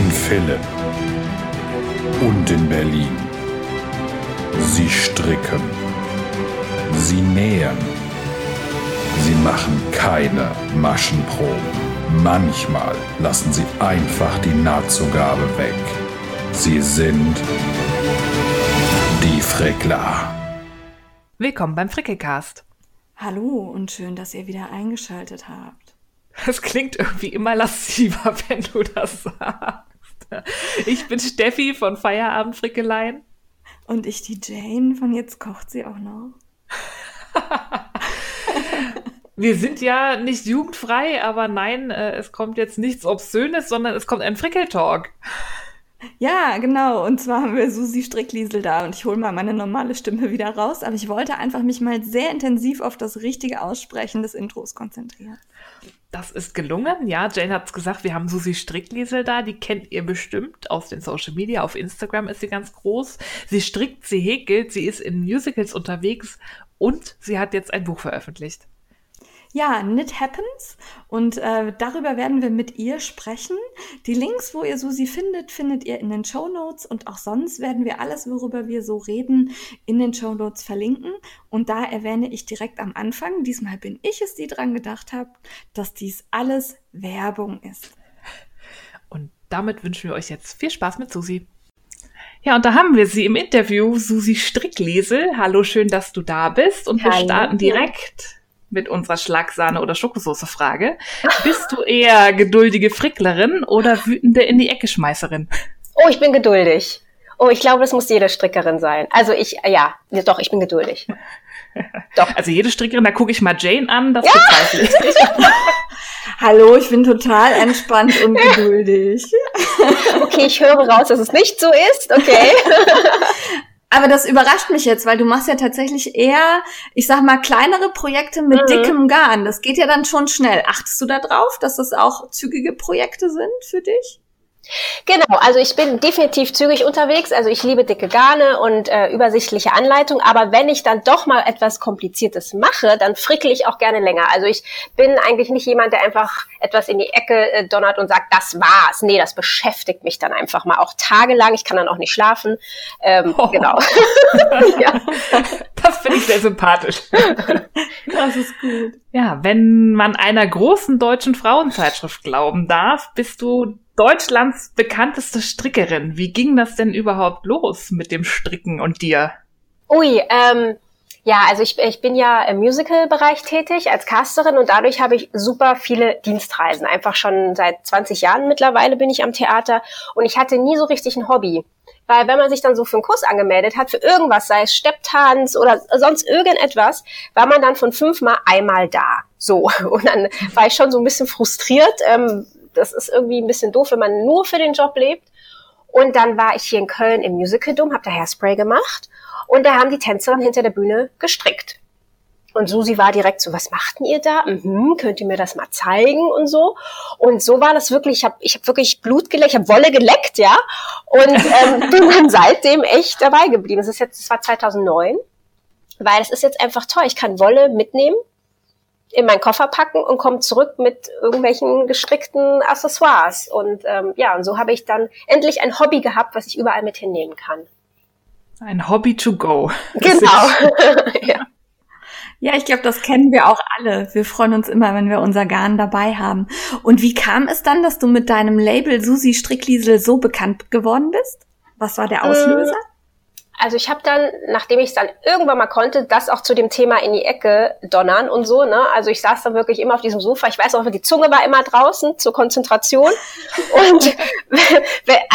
In Philipp und in Berlin. Sie stricken. Sie nähen. Sie machen keine Maschenproben. Manchmal lassen sie einfach die Nahtzugabe weg. Sie sind die Frickler. Willkommen beim Frickelcast. Hallo und schön, dass ihr wieder eingeschaltet habt. Es klingt irgendwie immer lassiver, wenn du das sagst. Ich bin Steffi von Feierabend Frickeleien. Und ich die Jane von Jetzt kocht sie auch noch. Wir sind ja nicht jugendfrei, aber nein, äh, es kommt jetzt nichts Obszönes, sondern es kommt ein Frickeltalk. Ja, genau. Und zwar haben wir Susi Strickliesel da und ich hole mal meine normale Stimme wieder raus. Aber ich wollte einfach mich mal sehr intensiv auf das richtige Aussprechen des Intros konzentrieren. Das ist gelungen. Ja, Jane hat es gesagt, wir haben Susi Strickliesel da. Die kennt ihr bestimmt aus den Social Media. Auf Instagram ist sie ganz groß. Sie strickt, sie häkelt, sie ist in Musicals unterwegs und sie hat jetzt ein Buch veröffentlicht. Ja, Knit Happens und äh, darüber werden wir mit ihr sprechen. Die Links, wo ihr Susi findet, findet ihr in den Show Notes und auch sonst werden wir alles, worüber wir so reden, in den Show Notes verlinken. Und da erwähne ich direkt am Anfang, diesmal bin ich es, die dran gedacht habe, dass dies alles Werbung ist. Und damit wünschen wir euch jetzt viel Spaß mit Susi. Ja, und da haben wir sie im Interview, Susi Strickliesel. Hallo, schön, dass du da bist. Und wir Hallo. starten direkt mit unserer Schlagsahne- oder Schokosoße-Frage. Bist du eher geduldige Fricklerin oder wütende in die Ecke Schmeißerin? Oh, ich bin geduldig. Oh, ich glaube, das muss jede Strickerin sein. Also ich, ja, ja, doch, ich bin geduldig. Doch. Also jede Strickerin, da gucke ich mal Jane an, das bezweifle ich nicht. Hallo, ich bin total entspannt und geduldig. Okay, ich höre raus, dass es nicht so ist. Okay. Aber das überrascht mich jetzt, weil du machst ja tatsächlich eher, ich sag mal, kleinere Projekte mit Mhm. dickem Garn. Das geht ja dann schon schnell. Achtest du da drauf, dass das auch zügige Projekte sind für dich? Genau, also ich bin definitiv zügig unterwegs. Also ich liebe dicke Garne und äh, übersichtliche Anleitungen. Aber wenn ich dann doch mal etwas Kompliziertes mache, dann frickel ich auch gerne länger. Also ich bin eigentlich nicht jemand, der einfach etwas in die Ecke äh, donnert und sagt, das war's. Nee, das beschäftigt mich dann einfach mal auch tagelang. Ich kann dann auch nicht schlafen. Ähm, Oh. Genau. ja. Das finde ich sehr sympathisch. Das ist gut. Ja, wenn man einer großen deutschen Frauenzeitschrift glauben darf, bist du Deutschlands bekannteste Strickerin. Wie ging das denn überhaupt los mit dem Stricken und dir? Ui, ähm, ja, also ich, ich bin ja im Musical-Bereich tätig als Casterin und dadurch habe ich super viele Dienstreisen. Einfach schon seit 20 Jahren mittlerweile bin ich am Theater und ich hatte nie so richtig ein Hobby. Weil wenn man sich dann so für einen Kurs angemeldet hat, für irgendwas, sei es Stepptanz oder sonst irgendetwas, war man dann von fünfmal einmal da. So. Und dann war ich schon so ein bisschen frustriert. Ähm, das ist irgendwie ein bisschen doof, wenn man nur für den Job lebt. Und dann war ich hier in Köln im Musical Dome, habe da Hairspray gemacht und da haben die Tänzerinnen hinter der Bühne gestrickt. Und Susi war direkt so, was machten ihr da? Mhm, könnt ihr mir das mal zeigen und so? Und so war das wirklich, ich habe ich hab wirklich Blut geleckt, ich habe Wolle geleckt, ja. Und ähm, bin dann seitdem echt dabei geblieben. Das ist jetzt, das war 2009, weil es ist jetzt einfach toll. Ich kann Wolle mitnehmen, in meinen Koffer packen und komme zurück mit irgendwelchen gestrickten Accessoires. Und ähm, ja, und so habe ich dann endlich ein Hobby gehabt, was ich überall mit hinnehmen kann. Ein Hobby to go. Genau. ja. Ja, ich glaube, das kennen wir auch alle. Wir freuen uns immer, wenn wir unser Garn dabei haben. Und wie kam es dann, dass du mit deinem Label Susi Strickliesel so bekannt geworden bist? Was war der Auslöser? Also ich habe dann, nachdem ich es dann irgendwann mal konnte, das auch zu dem Thema in die Ecke donnern und so. Ne? Also ich saß dann wirklich immer auf diesem Sofa. Ich weiß auch, die Zunge war immer draußen zur Konzentration. Und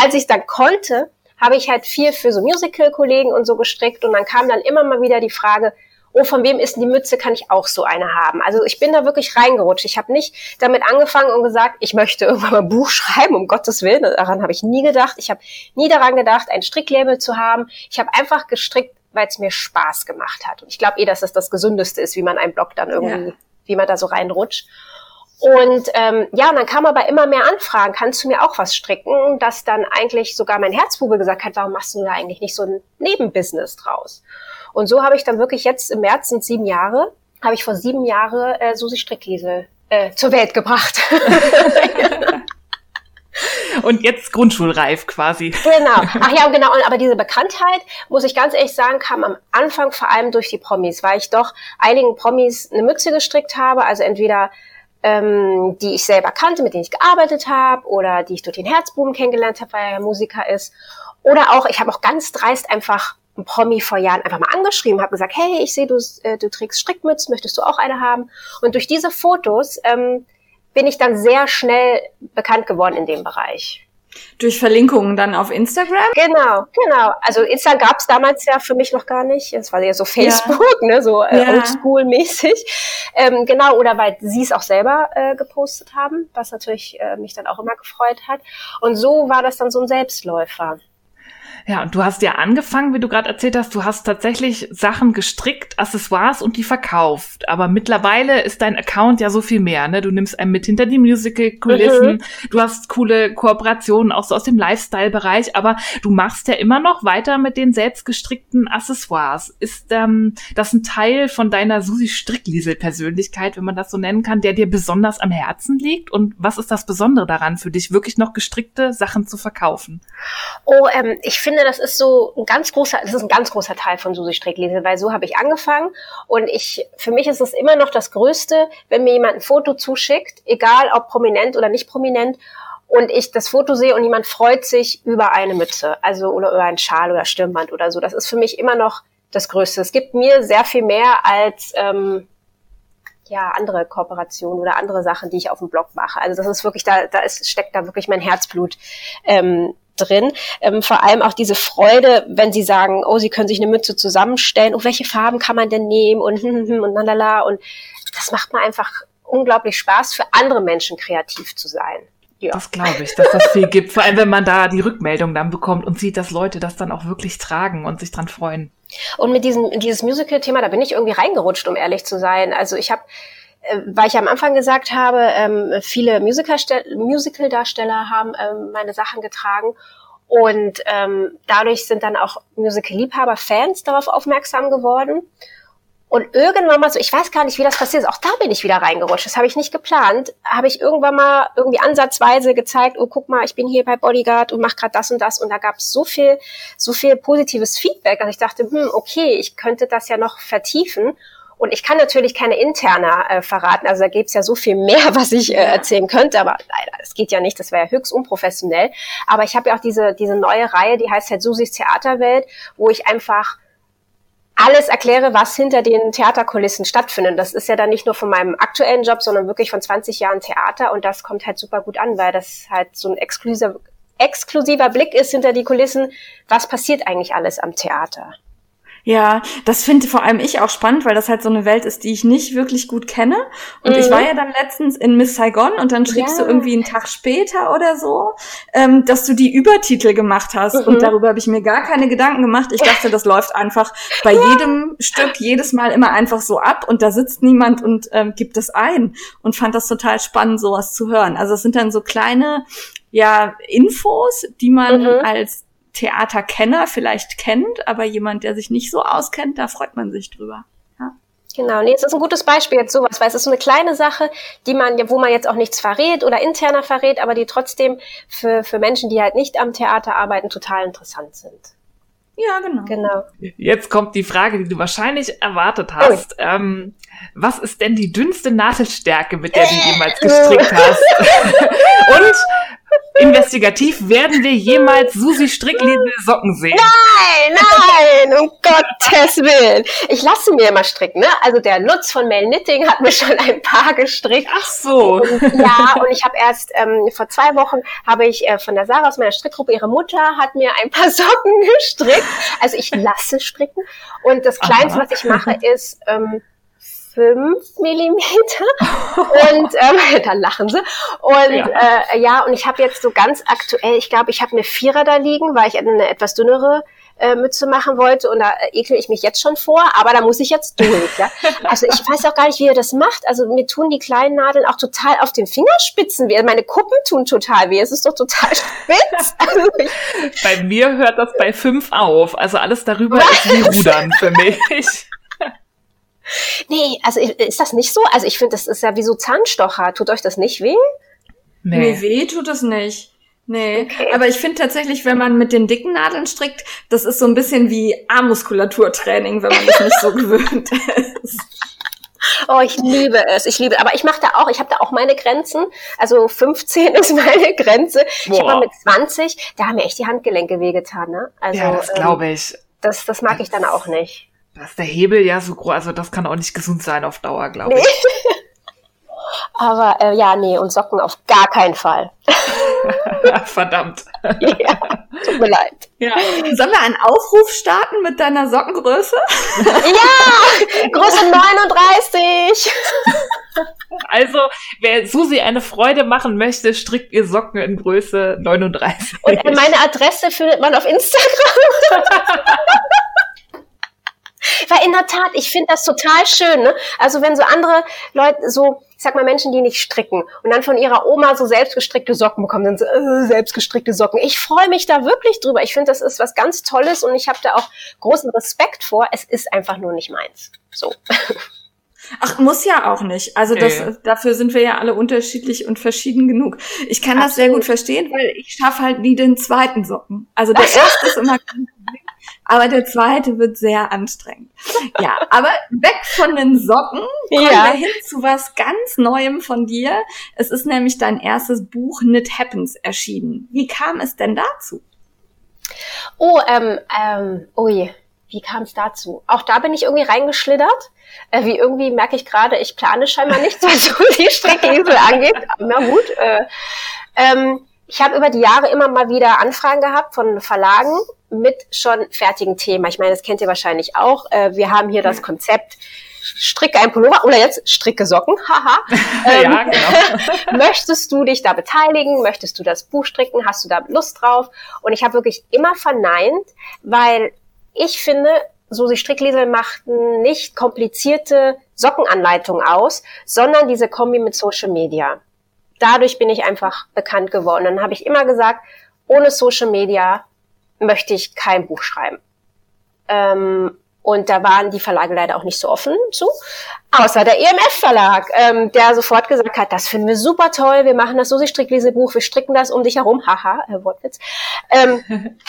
als ich es dann konnte, habe ich halt viel für so Musical-Kollegen und so gestrickt. Und dann kam dann immer mal wieder die Frage, oh, von wem ist denn die Mütze, kann ich auch so eine haben? Also ich bin da wirklich reingerutscht. Ich habe nicht damit angefangen und gesagt, ich möchte irgendwann mal ein Buch schreiben, um Gottes Willen. Daran habe ich nie gedacht. Ich habe nie daran gedacht, ein Stricklabel zu haben. Ich habe einfach gestrickt, weil es mir Spaß gemacht hat. Und ich glaube eh, dass das das Gesündeste ist, wie man einen Blog dann irgendwie, Ja. wie man da so reinrutscht. Und ähm, ja, und dann kam aber immer mehr Anfragen, kannst du mir auch was stricken, dass dann eigentlich sogar mein Herzbube gesagt hat, warum machst du da eigentlich nicht so ein Nebenbusiness draus? Und so habe ich dann wirklich jetzt im März sind sieben Jahre, habe ich vor sieben Jahren äh, Susi Strickliesel äh, zur Welt gebracht. Und jetzt grundschulreif quasi. Genau. Ach ja, genau. Aber diese Bekanntheit, muss ich ganz ehrlich sagen, kam am Anfang vor allem durch die Promis, weil ich doch einigen Promis eine Mütze gestrickt habe. Also entweder ähm, die ich selber kannte, mit denen ich gearbeitet habe oder die ich durch den Herzbuben kennengelernt habe, weil er ja Musiker ist. Oder auch, ich habe auch ganz dreist einfach ein Promi vor Jahren einfach mal angeschrieben, habe gesagt, hey, ich sehe, du, äh, du trägst Strickmützen, möchtest du auch eine haben? Und durch diese Fotos ähm, bin ich dann sehr schnell bekannt geworden in dem Bereich. Durch Verlinkungen dann auf Instagram? Genau, genau. Also Instagram gab es damals ja für mich noch gar nicht. Es war ja so Facebook, ja. ne, so äh, ja. oldschool-mäßig. Ähm, genau, oder weil sie es auch selber äh, gepostet haben, was natürlich äh, mich dann auch immer gefreut hat. Und so war das dann so ein Selbstläufer. Ja, und du hast ja angefangen, wie du gerade erzählt hast, du hast tatsächlich Sachen gestrickt, Accessoires und die verkauft. Aber mittlerweile ist dein Account ja so viel mehr, ne? Du nimmst einen mit hinter die Musical-Kulissen, mhm. du hast coole Kooperationen auch so aus dem Lifestyle-Bereich, aber du machst ja immer noch weiter mit den selbst gestrickten Accessoires. Ist ähm, das ein Teil von deiner Susi Strickliesel-Persönlichkeit, wenn man das so nennen kann, der dir besonders am Herzen liegt? Und was ist das Besondere daran für dich, wirklich noch gestrickte Sachen zu verkaufen? Oh, ähm, ich finde finde, das ist so ein ganz großer, das ist ein ganz großer Teil von Susi Strecklese, weil so habe ich angefangen und ich, für mich ist es immer noch das Größte, wenn mir jemand ein Foto zuschickt, egal ob prominent oder nicht prominent, und ich das Foto sehe und jemand freut sich über eine Mütze, also oder über einen Schal oder Stirnband oder so. Das ist für mich immer noch das Größte. Es gibt mir sehr viel mehr als ähm, ja andere Kooperationen oder andere Sachen, die ich auf dem Blog mache. Also das ist wirklich da, da ist, steckt da wirklich mein Herzblut ähm, drin. Ähm, vor allem auch diese Freude, wenn sie sagen, oh, sie können sich eine Mütze zusammenstellen, oh, welche Farben kann man denn nehmen und hm, hm, hm, und lalala. Und das macht mir einfach unglaublich Spaß, für andere Menschen kreativ zu sein. Ja. Das glaube ich, dass das viel gibt. Vor allem, wenn man da die Rückmeldung dann bekommt und sieht, dass Leute das dann auch wirklich tragen und sich dran freuen. Und mit diesem dieses Musical-Thema, da bin ich irgendwie reingerutscht, um ehrlich zu sein. Also ich habe weil ich am Anfang gesagt habe, ähm, viele Musical-Darsteller haben ähm, meine Sachen getragen. Und ähm, dadurch sind dann auch Musical-Liebhaber, Fans darauf aufmerksam geworden. Und irgendwann mal so, ich weiß gar nicht, wie das passiert ist, auch da bin ich wieder reingerutscht, das habe ich nicht geplant, habe ich irgendwann mal irgendwie ansatzweise gezeigt, oh guck mal, ich bin hier bei Bodyguard und mache gerade das und das und da gab es so viel, so viel positives Feedback, dass ich dachte, hm, okay, ich könnte das ja noch vertiefen und ich kann natürlich keine interne äh, verraten, also da gibt's ja so viel mehr, was ich äh, erzählen könnte, aber leider, das geht ja nicht, das wäre ja höchst unprofessionell. Aber ich habe ja auch diese, diese neue Reihe, die heißt halt Susis Theaterwelt, wo ich einfach alles erkläre, was hinter den Theaterkulissen stattfindet. Das ist ja dann nicht nur von meinem aktuellen Job, sondern wirklich von 20 Jahren Theater und das kommt halt super gut an, weil das halt so ein exklusiver, exklusiver Blick ist hinter die Kulissen. Was passiert eigentlich alles am Theater? Ja, das finde vor allem ich auch spannend, weil das halt so eine Welt ist, die ich nicht wirklich gut kenne. Und mhm. ich war ja dann letztens in Miss Saigon und dann schriebst ja. du irgendwie einen Tag später oder so, ähm, dass du die Übertitel gemacht hast. Mhm. Und darüber habe ich mir gar keine Gedanken gemacht. Ich dachte, das läuft einfach bei jedem Stück jedes Mal immer einfach so ab und da sitzt niemand und ähm, gibt es ein. Und fand das total spannend, sowas zu hören. Also es sind dann so kleine ja, Infos, die man mhm. als Theaterkenner vielleicht kennt, aber jemand, der sich nicht so auskennt, da freut man sich drüber. Ja. Genau, nee, es ist ein gutes Beispiel jetzt sowas, weil es ist so eine kleine Sache, die man, wo man jetzt auch nichts verrät oder interner verrät, aber die trotzdem für, für Menschen, die halt nicht am Theater arbeiten, total interessant sind. Ja, genau. genau. Jetzt kommt die Frage, die du wahrscheinlich erwartet hast. Ähm, was ist denn die dünnste Nadelstärke, mit der du jemals gestrickt hast? Und Investigativ werden wir jemals Susi Strickliesel Socken sehen. Nein, nein, um Gottes Willen. Ich lasse mir immer stricken, ne? Also der Lutz von Mel Knitting hat mir schon ein paar gestrickt. Ach so. Und, ja, und ich habe erst ähm, vor zwei Wochen habe ich äh, von der Sarah aus meiner Strickgruppe, ihre Mutter hat mir ein paar Socken gestrickt. Also ich lasse stricken. Und das Kleinste, Aha. was ich mache, ist ähm, fünf Millimeter und ähm, da lachen sie und ja, äh, ja und ich habe jetzt so ganz aktuell, ich glaube, ich habe eine Vierer da liegen, weil ich eine etwas dünnere äh, Mütze machen wollte und da äh, ekel ich mich jetzt schon vor, aber da muss ich jetzt durch. Ja? Also ich weiß auch gar nicht, wie er das macht. Also mir tun die kleinen Nadeln auch total auf den Fingerspitzen weh. Meine Kuppen tun total weh. Es ist doch total spitz. Also bei mir hört das bei fünf auf. Also alles darüber ist wie Rudern für mich. Nee, also ist das nicht so? Also ich finde, das ist ja wie so Zahnstocher. Tut euch das nicht weh? Nee. Mir weh tut es nicht. Nee, okay. aber ich finde tatsächlich, wenn man mit den dicken Nadeln strickt, das ist so ein bisschen wie Armmuskulaturtraining, wenn man das nicht so gewöhnt ist. Oh, ich liebe es, ich liebe. Aber ich mache da auch, ich habe da auch meine Grenzen. Also 15 ist meine Grenze. Boah. Ich habe mal mit 20, da haben mir echt die Handgelenke wehgetan. Ne? Also, ja, das glaube ähm, ich. Das, das mag ich dann auch nicht. Das ist der Hebel ja so groß, also das kann auch nicht gesund sein auf Dauer, glaube nee. ich. Aber äh, ja, nee, und Socken auf gar keinen Fall. Verdammt. ja, tut mir leid. Ja. Sollen wir einen Aufruf starten mit deiner Sockengröße? ja, Größe 39. Also, wer Susi eine Freude machen möchte, strickt ihr Socken in Größe 39. Und meine Adresse findet man auf Instagram. Weil in der Tat, ich finde das total schön. Ne? Also wenn so andere Leute, so, ich sag mal Menschen, die nicht stricken und dann von ihrer Oma so selbstgestrickte Socken bekommen, dann so äh, selbstgestrickte Socken. Ich freue mich da wirklich drüber. Ich finde, das ist was ganz Tolles und ich habe da auch großen Respekt vor. Es ist einfach nur nicht meins. So. Ach, muss ja auch nicht. Also das, ja. dafür sind wir ja alle unterschiedlich und verschieden genug. Ich kann Absolut. das sehr gut verstehen, weil ich schaffe halt nie den zweiten Socken. Also der erste ist immer aber der zweite wird sehr anstrengend. Ja, aber weg von den Socken kommen ja. wir hin zu was ganz Neuem von dir. Es ist nämlich dein erstes Buch Knit Happens erschienen. Wie kam es denn dazu? Oh, ähm, ähm, ui, wie kam es dazu? Auch da bin ich irgendwie reingeschlittert. Äh, wie irgendwie merke ich gerade, ich plane scheinbar nichts, was so die Streckinsel angeht. Na gut. Äh, ähm, ich habe über die Jahre immer mal wieder Anfragen gehabt von Verlagen mit schon fertigen Themen. Ich meine, das kennt ihr wahrscheinlich auch. Äh, wir haben hier das Konzept stricke ein Pullover oder jetzt stricke Socken. Haha. ja, ähm, genau. möchtest du dich da beteiligen? Möchtest du das Buch stricken? Hast du da Lust drauf? Und ich habe wirklich immer verneint, weil ich finde, Susi Strickliesel machten nicht komplizierte Sockenanleitungen aus, sondern diese Kombi mit Social Media dadurch bin ich einfach bekannt geworden. Dann habe ich immer gesagt, ohne Social Media möchte ich kein Buch schreiben. Ähm, und da waren die Verlage leider auch nicht so offen zu, außer der EMF-Verlag, ähm, der sofort gesagt hat, das finden wir super toll, wir machen das Susi Stricklesebuch, wir stricken das um dich herum, haha, äh, Wortwitz. Ähm,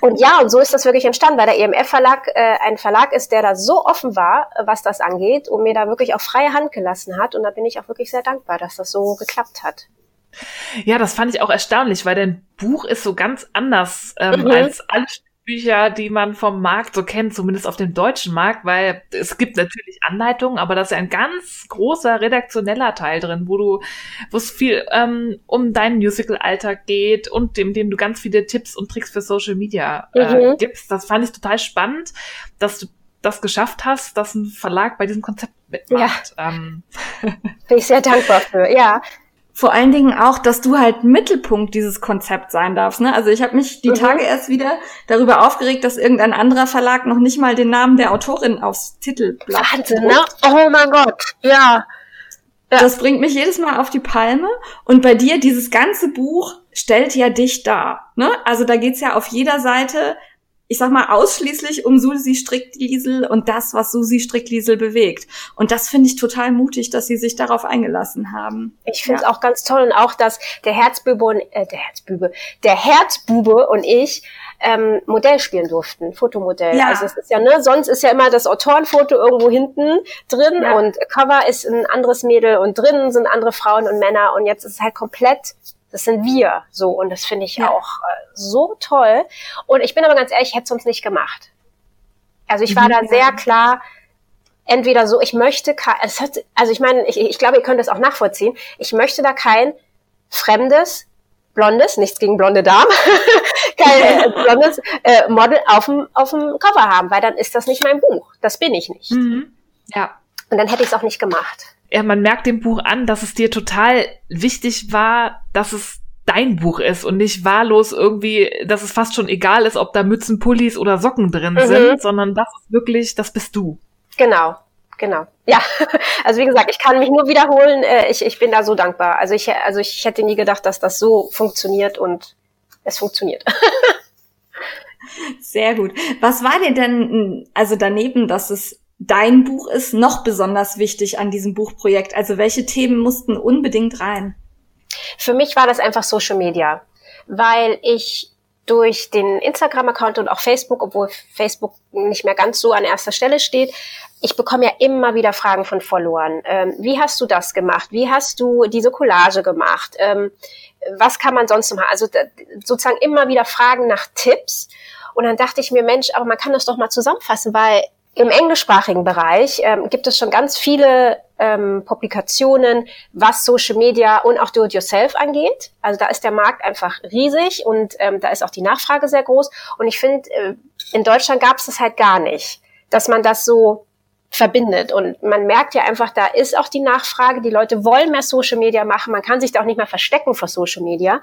und ja, und so ist das wirklich entstanden, weil der EMF-Verlag äh, ein Verlag ist, der da so offen war, was das angeht, und mir da wirklich auch freie Hand gelassen hat. Und da bin ich auch wirklich sehr dankbar, dass das so geklappt hat. Ja, das fand ich auch erstaunlich, weil dein Buch ist so ganz anders ähm, mhm. als alle Bücher, die man vom Markt so kennt, zumindest auf dem deutschen Markt, weil es gibt natürlich Anleitungen, aber da ist ein ganz großer redaktioneller Teil drin, wo du, wo es viel ähm, um deinen Musical-Alltag geht und dem, dem du ganz viele Tipps und Tricks für Social Media äh, mhm. gibst. Das fand ich total spannend, dass du das geschafft hast, dass ein Verlag bei diesem Konzept mitmacht. Ja. Ähm. Bin ich sehr dankbar für, ja vor allen Dingen auch, dass du halt Mittelpunkt dieses Konzept sein darfst. Ne? Also ich habe mich die mhm. Tage erst wieder darüber aufgeregt, dass irgendein anderer Verlag noch nicht mal den Namen der Autorin aufs Titelblatt Wahnsinn, ne? Oh mein Gott, ja. ja. Das bringt mich jedes Mal auf die Palme. Und bei dir, dieses ganze Buch stellt ja dich dar. Ne? Also da geht's ja auf jeder Seite ich sag mal, ausschließlich um Susi Strickliesel und das, was Susi Strickliesel bewegt. Und das finde ich total mutig, dass sie sich darauf eingelassen haben. Ich finde es ja. auch ganz toll und auch, dass der Herzbube und, äh, der Herzbube, der Herzbube und ich ähm, Modell spielen durften, Fotomodell. Ja. Also es ist ja, ne, sonst ist ja immer das Autorenfoto irgendwo hinten drin ja. und Cover ist ein anderes Mädel und drinnen sind andere Frauen und Männer und jetzt ist es halt komplett das sind wir so und das finde ich ja. auch äh, so toll. Und ich bin aber ganz ehrlich, ich hätte es sonst nicht gemacht. Also ich war mhm. da sehr klar, entweder so, ich möchte, also ich meine, ich, ich glaube, ihr könnt das auch nachvollziehen. Ich möchte da kein fremdes, blondes, nichts gegen blonde Damen, kein äh, blondes äh, Model auf dem, auf dem Cover haben, weil dann ist das nicht mein Buch. Das bin ich nicht. Mhm. Ja. Und dann hätte ich es auch nicht gemacht ja, man merkt dem Buch an, dass es dir total wichtig war, dass es dein Buch ist und nicht wahllos irgendwie, dass es fast schon egal ist, ob da Mützen, Pullis oder Socken drin mhm. sind, sondern das ist wirklich, das bist du. Genau, genau. Ja, also wie gesagt, ich kann mich nur wiederholen. Äh, ich, ich bin da so dankbar. Also ich, also ich hätte nie gedacht, dass das so funktioniert und es funktioniert. Sehr gut. Was war dir denn, also daneben, dass es dein Buch ist noch besonders wichtig an diesem Buchprojekt? Also welche Themen mussten unbedingt rein? Für mich war das einfach Social Media. weil ich durch den Instagram-Account und auch Facebook, obwohl Facebook nicht mehr ganz so an erster Stelle steht, ich bekomme ja immer wieder Fragen von Followern. Ähm, wie hast du das gemacht? Wie hast du diese Collage gemacht? Ähm, was kann man sonst noch machen? Also sozusagen immer wieder Fragen nach Tipps. Und dann dachte ich mir, Mensch, aber man kann das doch mal zusammenfassen, weil im englischsprachigen Bereich ähm, gibt es schon ganz viele ähm, Publikationen, was Social Media und auch Do-it-yourself angeht. Also da ist der Markt einfach riesig und ähm, da ist auch die Nachfrage sehr groß. Und ich finde, äh, in Deutschland gab es das halt gar nicht, dass man das so verbindet. Und man merkt ja einfach, da ist auch die Nachfrage. Die Leute wollen mehr Social Media machen. Man kann sich da auch nicht mehr verstecken vor Social Media.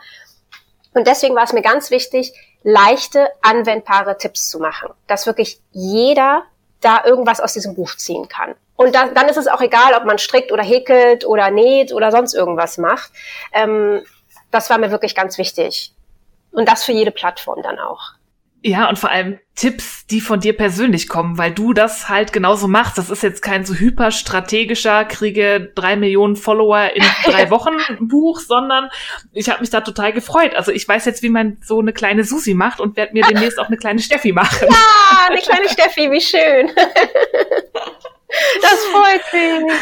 Und deswegen war es mir ganz wichtig, leichte, anwendbare Tipps zu machen, dass wirklich jeder da irgendwas aus diesem Buch ziehen kann. Und da, dann ist es auch egal, ob man strickt oder häkelt oder näht oder sonst irgendwas macht. Ähm, das war mir wirklich ganz wichtig. Und das für jede Plattform dann auch. Ja, und vor allem Tipps, die von dir persönlich kommen, weil du das halt genauso machst. Das ist jetzt kein so hyperstrategischer, kriege drei Millionen Follower in drei Wochen Buch, sondern ich habe mich da total gefreut. Also ich weiß jetzt, wie man so eine kleine Susi macht und werde mir demnächst auch eine kleine Steffi machen. Ja, eine kleine Steffi, wie schön. Das freut mich.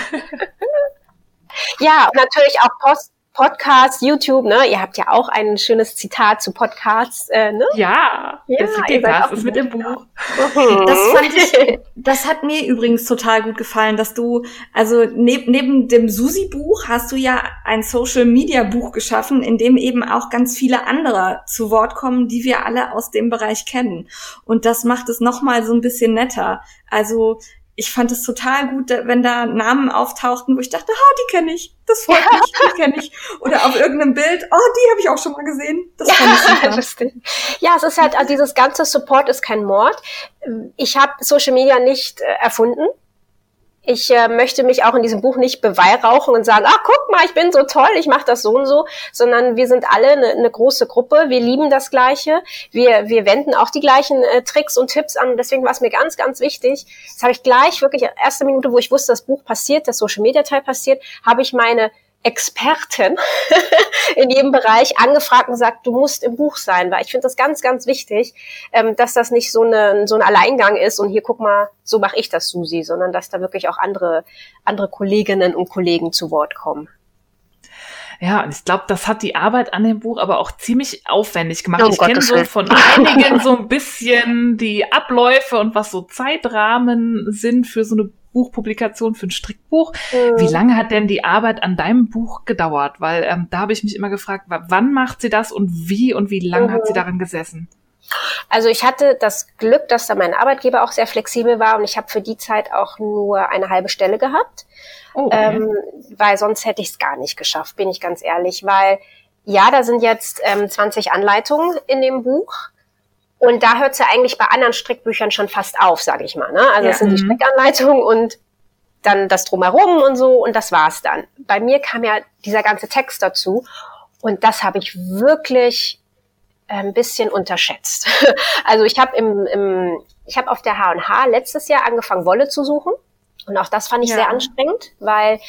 Ja, natürlich auch Post Podcast, YouTube, ne? Ihr habt ja auch ein schönes Zitat zu Podcasts, äh, ne? Ja, ja das ist mit dem Buch. Das fand ich, das hat mir übrigens total gut gefallen, dass du, also neb, neben dem Susi-Buch hast du ja ein Social-Media-Buch geschaffen, in dem eben auch ganz viele andere zu Wort kommen, die wir alle aus dem Bereich kennen. Und das macht es nochmal so ein bisschen netter. Also ich fand es total gut, wenn da Namen auftauchten, wo ich dachte, ha, die kenne ich, das freut mich, die kenne ich. Oder auf irgendeinem Bild, oh, die habe ich auch schon mal gesehen. Das fand ich super. ja, es ist halt, also dieses ganze Support ist kein Mord. Ich habe Social Media nicht äh, erfunden ich äh, möchte mich auch in diesem Buch nicht beweihräuchen und sagen, ach guck mal, ich bin so toll, ich mache das so und so, sondern wir sind alle eine, eine große Gruppe, wir lieben das Gleiche, wir, wir wenden auch die gleichen äh, Tricks und Tipps an. Deswegen war es mir ganz, ganz wichtig. Das habe ich gleich wirklich erste Minute, wo ich wusste, das Buch passiert, das Social Media Teil passiert, habe ich meine Experten in jedem Bereich angefragt und sagt, du musst im Buch sein, weil ich finde das ganz, ganz wichtig, ähm, dass das nicht so, eine, so ein Alleingang ist und hier guck mal, so mache ich das, Susi, sondern dass da wirklich auch andere, andere Kolleginnen und Kollegen zu Wort kommen. Ja, und ich glaube, das hat die Arbeit an dem Buch aber auch ziemlich aufwendig gemacht. Oh, ich kenne so von einigen so ein bisschen die Abläufe und was so Zeitrahmen sind für so eine Buchpublikation für ein Strickbuch. Mhm. Wie lange hat denn die Arbeit an deinem Buch gedauert? Weil ähm, da habe ich mich immer gefragt, wann macht sie das und wie und wie lange mhm. hat sie mhm. daran gesessen? Also ich hatte das Glück, dass da mein Arbeitgeber auch sehr flexibel war und ich habe für die Zeit auch nur eine halbe Stelle gehabt, oh, okay. ähm, weil sonst hätte ich es gar nicht geschafft, bin ich ganz ehrlich, weil ja, da sind jetzt ähm, 20 Anleitungen in dem Buch und da hört es ja eigentlich bei anderen Strickbüchern schon fast auf, sage ich mal. Ne? Also ja. das sind die mhm. Strickanleitungen und dann das drumherum und so und das war's dann. Bei mir kam ja dieser ganze Text dazu und das habe ich wirklich äh, ein bisschen unterschätzt. Also ich habe im, im ich habe auf der H&H letztes Jahr angefangen Wolle zu suchen und auch das fand ich ja. sehr anstrengend, weil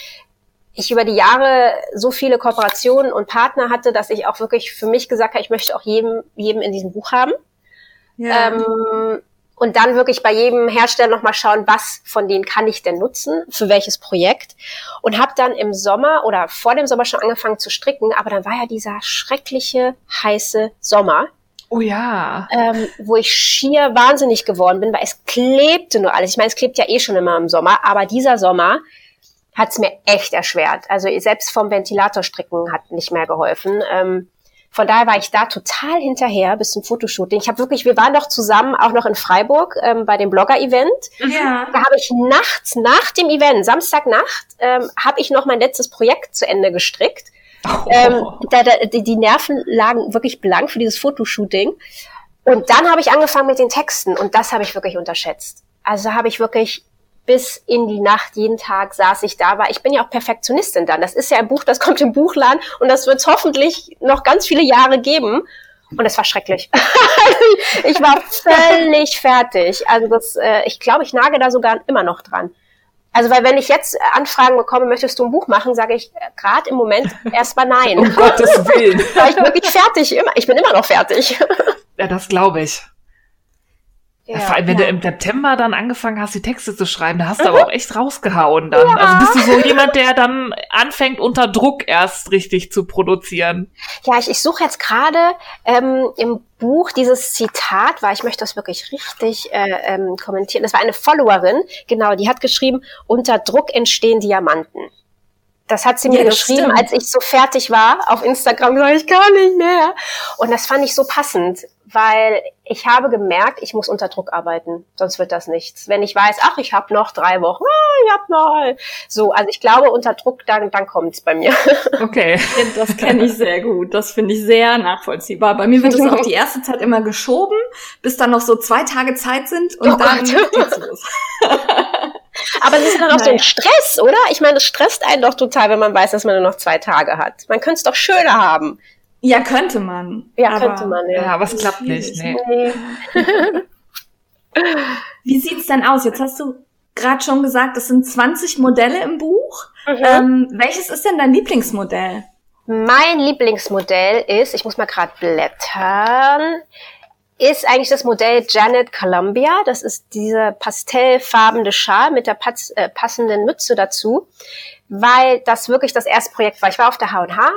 ich über die Jahre so viele Kooperationen und Partner hatte, dass ich auch wirklich für mich gesagt habe, ich möchte auch jedem jedem in diesem Buch haben. Ja. Ähm, und dann wirklich bei jedem Hersteller nochmal schauen, was von denen kann ich denn nutzen, für welches Projekt. Und habe dann im Sommer oder vor dem Sommer schon angefangen zu stricken, aber dann war ja dieser schreckliche, heiße Sommer. Oh ja. Ähm, wo ich schier wahnsinnig geworden bin, weil es klebte nur alles. Ich meine, es klebt ja eh schon immer im Sommer, aber dieser Sommer hat es mir echt erschwert. Also selbst vom Ventilatorstricken hat nicht mehr geholfen. Ähm, von daher war ich da total hinterher bis zum Fotoshooting. Ich habe wirklich, wir waren doch zusammen auch noch in Freiburg ähm, bei dem Blogger-Event. Ja. Da habe ich nachts nach dem Event, Samstagnacht, ähm, habe ich noch mein letztes Projekt zu Ende gestrickt. Oh. Ähm, da, da, die Nerven lagen wirklich blank für dieses Fotoshooting. Und dann habe ich angefangen mit den Texten und das habe ich wirklich unterschätzt. Also habe ich wirklich bis in die Nacht, jeden Tag saß ich da, weil ich bin ja auch Perfektionistin dann. Das ist ja ein Buch, das kommt im Buchladen und das wird es hoffentlich noch ganz viele Jahre geben. Und es war schrecklich. ich war völlig fertig. Also das, äh, ich glaube, ich nage da sogar immer noch dran. Also, weil wenn ich jetzt Anfragen bekomme, möchtest du ein Buch machen, sage ich äh, gerade im Moment erstmal nein. Um Gottes Willen. Weil ich wirklich fertig, immer, ich bin immer noch fertig. Ja, das glaube ich. Ja, vor allem, wenn ja. du im September dann angefangen hast, die Texte zu schreiben, da hast du aber auch echt rausgehauen dann. Also bist du so jemand, der dann anfängt, unter Druck erst richtig zu produzieren. Ja, ich, ich suche jetzt gerade ähm, im Buch dieses Zitat, weil ich möchte das wirklich richtig äh, ähm, kommentieren. Das war eine Followerin, genau, die hat geschrieben, unter Druck entstehen Diamanten. Das hat sie mir Ja, geschrieben, stimmt. als ich so fertig war auf Instagram, sag ich gar nicht mehr. Und das fand ich so passend, weil ich habe gemerkt, ich muss unter Druck arbeiten, sonst wird das nichts. Wenn ich weiß, ach, ich habe noch drei Wochen, ah, ich hab noch. So, also ich glaube, unter Druck, dann, dann kommt's bei mir. Okay. Das kenne ich sehr gut. Das finde ich sehr nachvollziehbar. Bei mir wird es auch die erste Zeit immer geschoben, bis dann noch so zwei Tage Zeit sind und Oh dann Gott. geht's los. Aber es ist dann auch so Naja. ein Stress, oder? Ich meine, es stresst einen doch total, wenn man weiß, dass man nur noch zwei Tage hat. Man könnte es doch schöner haben. Ja, könnte man. Ja, aber könnte man, ja. Ja, aber es klappt nicht. Nee. Nee. Wie sieht's denn aus? Jetzt hast du gerade schon gesagt, es sind 20 Modelle im Buch. Mhm. Ähm, welches ist denn dein Lieblingsmodell? Mein Lieblingsmodell ist, ich muss mal gerade blättern, ist eigentlich das Modell Janet Columbia. Das ist diese pastellfarbene Schal mit der pas äh, passenden Mütze dazu, weil das wirklich das erste Projekt war. Ich war auf der H&H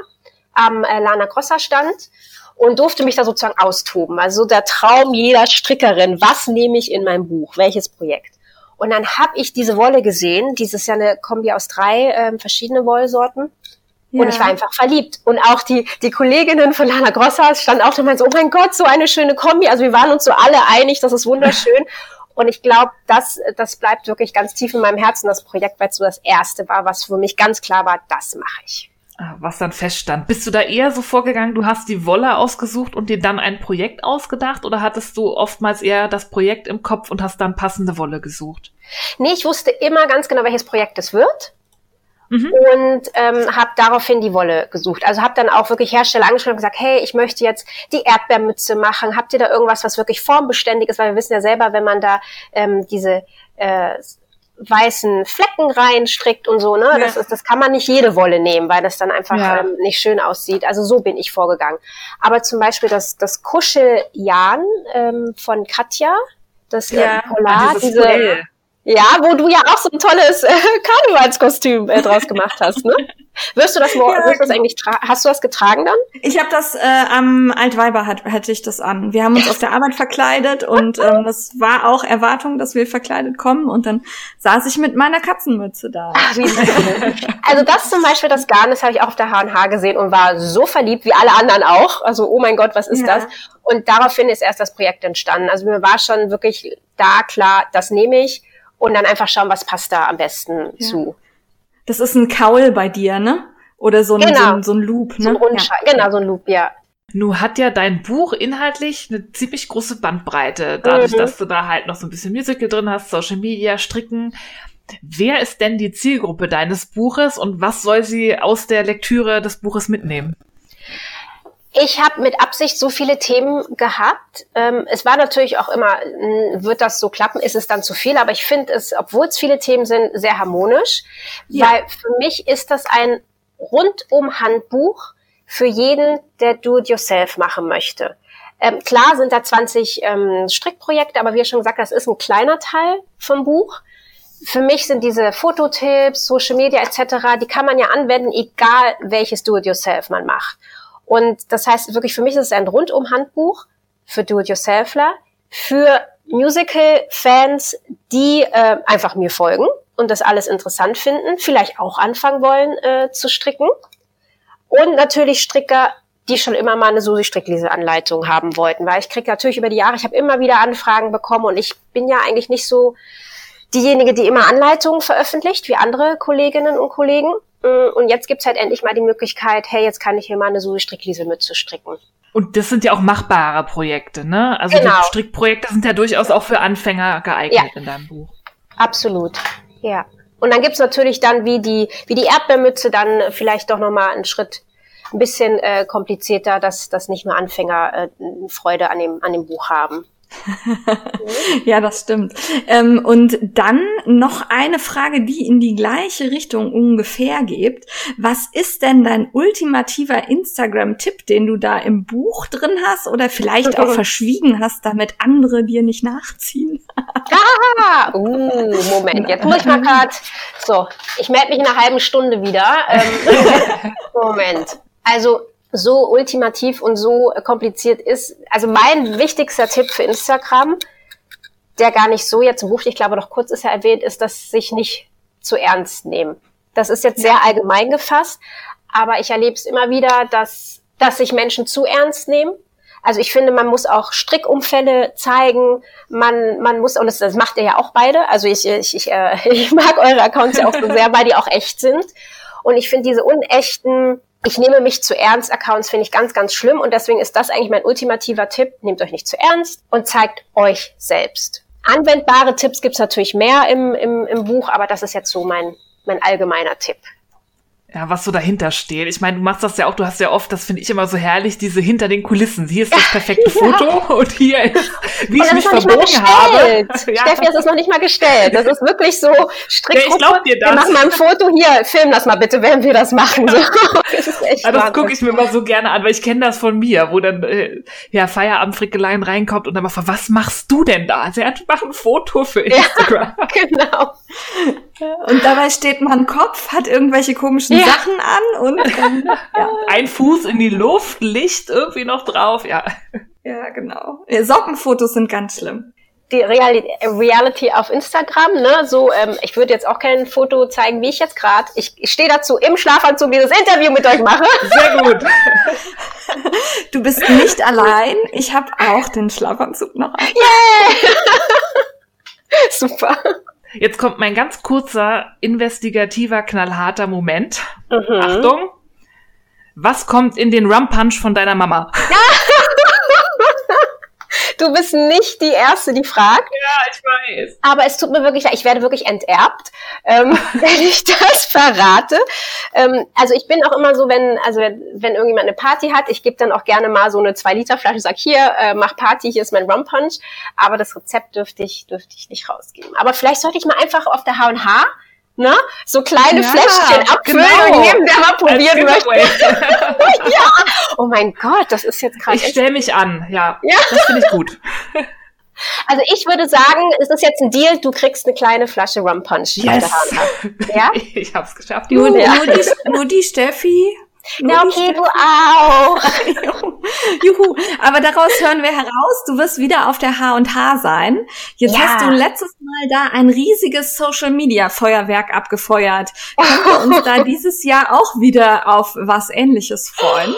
am äh, Lana Grossa Stand und durfte mich da sozusagen austoben. Also der Traum jeder Strickerin. Was nehme ich in mein Buch? Welches Projekt? Und dann habe ich diese Wolle gesehen. Dieses ist ja eine Kombi aus drei ähm, verschiedene Wollsorten. Und ich war einfach verliebt. Und auch die, die Kolleginnen von Lana Grossa standen auch meinten so, oh mein Gott, so eine schöne Kombi. Also wir waren uns so alle einig, das ist wunderschön. Und ich glaube, das, das bleibt wirklich ganz tief in meinem Herzen, das Projekt, weil es so das erste war, was für mich ganz klar war, das mache ich. Ah, Was dann feststand. Bist du da eher so vorgegangen, du hast die Wolle ausgesucht und dir dann ein Projekt ausgedacht oder hattest du oftmals eher das Projekt im Kopf und hast dann passende Wolle gesucht? Nee, ich wusste immer ganz genau, welches Projekt es wird. Mhm. und ähm, habe daraufhin die Wolle gesucht. Also habe dann auch wirklich Hersteller angeschrieben und gesagt, hey, ich möchte jetzt die Erdbeermütze machen. Habt ihr da irgendwas, was wirklich formbeständig ist? Weil wir wissen ja selber, wenn man da ähm, diese äh, weißen Flecken reinstrickt und so, ne, Ja. das, ist, das kann man nicht jede Wolle nehmen, weil das dann einfach Ja. ähm, nicht schön aussieht. Also so bin ich vorgegangen. Aber zum Beispiel das, das Kuscheljan ähm, von Katja, das Ja. äh, Polar, Ah, diese, Fell. Ja, wo du ja auch so ein tolles äh, Karnevalskostüm äh, draus gemacht hast, ne? Wirst du das, Ja, wirst das eigentlich hast du das getragen dann? Ich habe das äh, am Altweiber hat, hatte ich das an. Wir haben uns auf der Arbeit verkleidet und ähm, das war auch Erwartung, dass wir verkleidet kommen und dann saß ich mit meiner Katzenmütze da. Süß. also das zum Beispiel, das Garn, das habe ich auch auf der H&H gesehen und war so verliebt, wie alle anderen auch. Also, oh mein Gott, was ist Ja. das? Und daraufhin ist erst das Projekt entstanden. Also mir war schon wirklich da klar, das nehme ich und dann einfach schauen, was passt da am besten Ja. zu. Das ist ein Kaul bei dir, ne? Oder so ein, Genau. so ein, so ein Loop, ne? So ein Rundschal, genau, so ein Loop, ja. Nun hat ja dein Buch inhaltlich eine ziemlich große Bandbreite, dadurch, Mhm. dass du da halt noch so ein bisschen Musical drin hast, Social Media, Stricken. Wer ist denn die Zielgruppe deines Buches und was soll sie aus der Lektüre des Buches mitnehmen? Ich habe mit Absicht so viele Themen gehabt. Ähm, es war natürlich auch immer, mh, wird das so klappen, ist es dann zu viel, aber ich finde es, obwohl es viele Themen sind, sehr harmonisch, Ja. weil für mich ist das ein rundum Handbuch für jeden, der Do-it-yourself machen möchte. Ähm, klar sind da 20 ähm, Strickprojekte, aber wie schon gesagt, das ist ein kleiner Teil vom Buch. Für mich sind diese Fototipps, Social Media etc., die kann man ja anwenden, egal welches Do-it-yourself man macht. Und das heißt wirklich, für mich ist es ein rundum-Handbuch für Do-it-yourselfler, für Musical-Fans, die äh, einfach mir folgen und das alles interessant finden, vielleicht auch anfangen wollen äh, zu stricken. Und natürlich Stricker, die schon immer mal eine Susi-Stricklese-Anleitung haben wollten, weil ich kriege natürlich über die Jahre, ich habe immer wieder Anfragen bekommen und ich bin ja eigentlich nicht so diejenige, die immer Anleitungen veröffentlicht, wie andere Kolleginnen und Kollegen. Mm, Und jetzt gibt's halt endlich mal die Möglichkeit, hey, jetzt kann ich hier mal eine Susi-Stricklese mitzustricken. Und das sind ja auch machbare Projekte, ne? Also Genau. die Strickprojekte sind ja durchaus auch für Anfänger geeignet in deinem Buch. Absolut, ja. Und dann gibt's natürlich dann wie die, wie die Erdbeermütze dann vielleicht doch nochmal einen Schritt ein bisschen äh, komplizierter, dass, dass nicht nur Anfänger äh, Freude an dem, an dem Buch haben. ja, das stimmt. Ähm, und dann noch eine Frage, die in die gleiche Richtung ungefähr geht. Was ist denn dein ultimativer Instagram-Tipp, den du da im Buch drin hast oder vielleicht auch verschwiegen hast, damit andere dir nicht nachziehen? ah, uh, Moment, jetzt muss ich mal grad. So, ich melde mich in einer halben Stunde wieder. Ähm, Moment. Also so ultimativ und so kompliziert ist. Also mein wichtigster Tipp für Instagram, der gar nicht so jetzt im Buch, ich glaube noch kurz ist er erwähnt, ist, dass sich nicht zu ernst nehmen. Das ist jetzt sehr allgemein gefasst, aber ich erlebe es immer wieder, dass, dass sich Menschen zu ernst nehmen. Also ich finde, man muss auch Strickumfälle zeigen. Man, man muss, und das, das macht ihr ja auch beide. Also ich, ich, ich, äh, ich mag eure Accounts ja auch so sehr, weil die auch echt sind. Und ich finde diese unechten ich nehme mich zu ernst Accounts finde ich ganz, ganz schlimm und deswegen ist das eigentlich mein ultimativer Tipp. Nehmt euch nicht zu ernst und zeigt euch selbst. Anwendbare Tipps gibt's natürlich mehr im, im, im Buch, aber das ist jetzt so mein, mein allgemeiner Tipp ja, was so dahinter steht. Ich meine, du machst das ja auch, du hast ja oft, das finde ich immer so herrlich, diese hinter den Kulissen. Hier ist das perfekte ja. Foto und hier ist, wie ich mich verbogen habe. Ja. Steffi, das ist noch nicht mal gestellt. Das ist wirklich so strikt. Ja, ich glaub dir das. Wir machen mal ein Foto hier, film das mal bitte, während wir das machen. So. Das ist echt ja, das gucke ich mir immer so gerne an, weil ich kenne das von mir, wo dann äh, ja Feierabendfrickeleien reinkommt und dann mal was machst du denn da? Also, ja, mach ein Foto für Instagram. Ja, genau. Und dabei steht man Kopf, hat irgendwelche komischen ja. Sachen an und ähm, ja. ein Fuß in die Luft, Licht irgendwie noch drauf, ja. Ja, genau. Sockenfotos sind ganz schlimm. Die Reality, Reality auf Instagram, ne? So, ähm, ich würde jetzt auch kein Foto zeigen, wie ich jetzt gerade. Ich, ich stehe dazu im Schlafanzug dieses Interview mit euch mache. Sehr gut. Du bist nicht allein. Ich habe auch den Schlafanzug noch an. Yeah! Super. Jetzt kommt mein ganz kurzer, investigativer, knallharter Moment. Mhm. Achtung. Was kommt in den Rum Punch von deiner Mama? Du bist nicht die Erste, die fragt. Ja, ich weiß. Aber es tut mir wirklich leid. Ich werde wirklich enterbt, ähm, wenn ich das verrate. Ähm, also ich bin auch immer so, wenn, also wenn irgendjemand eine Party hat, ich gebe dann auch gerne mal so eine 2-Liter-Flasche, sag hier, äh, mach Party, hier ist mein Rum Punch. Aber das Rezept dürfte ich, dürfte ich nicht rausgeben. Aber vielleicht sollte ich mal einfach auf der H&H ne? So kleine ja, Fläschchen abfüllen genau. und jedem, der mal probieren möchte. ja. Oh mein Gott, das ist jetzt gerade. Ich stelle mich an, ja. ja. Das finde ich gut. Also ich würde sagen, es ist jetzt ein Deal, du kriegst eine kleine Flasche Rum Punch. Yes. Ja? Ich hab's geschafft. Nur, nur, die, nur die Steffi ja, okay, du auch. Juhu. Aber daraus hören wir heraus, du wirst wieder auf der H&H sein. Jetzt ja. hast du letztes Mal da ein riesiges Social Media Feuerwerk abgefeuert. Können wir uns da dieses Jahr auch wieder auf was ähnliches freuen?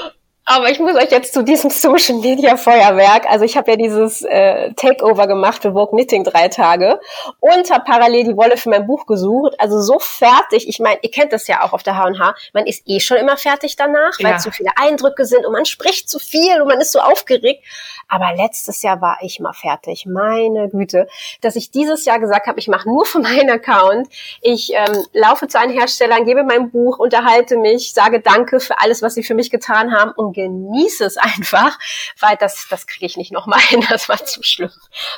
Aber ich muss euch jetzt zu diesem Social Media Feuerwerk, also ich habe ja dieses äh, Takeover gemacht für Vogue Knitting drei Tage und habe parallel die Wolle für mein Buch gesucht. Also so fertig. Ich meine, ihr kennt das ja auch auf der H&H. Man ist eh schon immer fertig danach, weil ja. zu viele Eindrücke sind und man spricht zu viel und man ist so aufgeregt. Aber letztes Jahr war ich mal fertig. Meine Güte, dass ich dieses Jahr gesagt habe, ich mache nur für meinen Account. Ich ähm, laufe zu einem Hersteller, gebe mein Buch, unterhalte mich, sage Danke für alles, was sie für mich getan haben und genieße es einfach, weil das, das kriege ich nicht nochmal hin. Das war zu schlimm.